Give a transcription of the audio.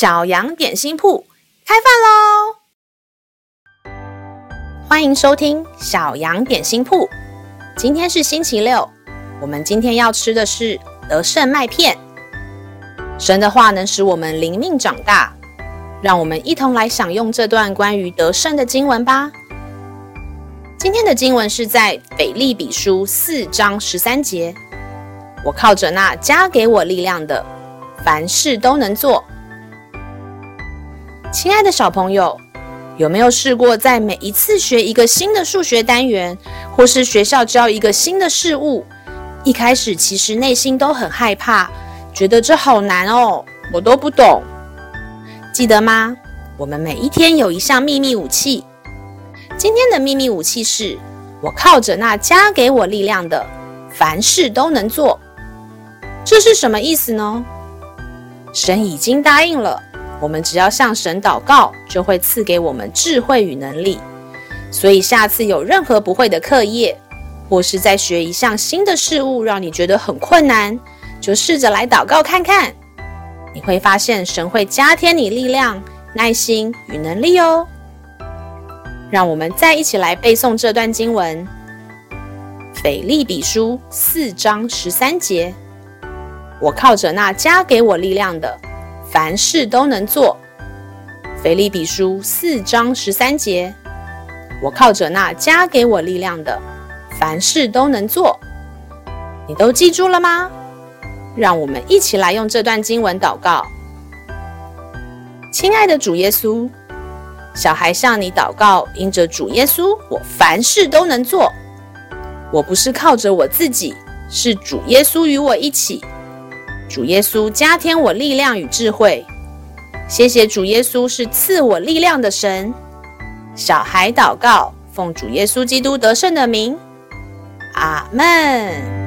小羊点心铺开饭喽！欢迎收听小羊点心铺。今天是星期六，我们今天要吃的是得胜麦片。神的话能使我们灵命长大，让我们一同来享用这段关于得胜的经文吧。今天的经文是在腓立比书四章十三节。我靠着那加给我力量的，凡事都能做。亲爱的小朋友，有没有试过在每一次学一个新的数学单元，或是学校教一个新的事物，一开始其实内心都很害怕，觉得这好难哦，我都不懂。记得吗？我们每一天有一项秘密武器。今天的秘密武器是我靠着那加给我力量的，凡事都能做。这是什么意思呢？神已经答应了。我们只要向神祷告，就会赐给我们智慧与能力。所以下次有任何不会的课业，或是在学一项新的事物，让你觉得很困难，就试着来祷告看看。你会发现神会加添你力量、耐心与能力哦。让我们再一起来背诵这段经文：腓利比书四章十三节，我靠着那加给我力量的。凡事都能做，腓立比书四章十三节。我靠着那加给我力量的，凡事都能做。你都记住了吗？让我们一起来用这段经文祷告。亲爱的主耶稣，小孩向你祷告，因着主耶稣，我凡事都能做。我不是靠着我自己，是主耶稣与我一起。主耶稣加添我力量与智慧，谢谢主耶稣是赐我力量的神。小孩祷告，奉主耶稣基督得胜的名，阿门。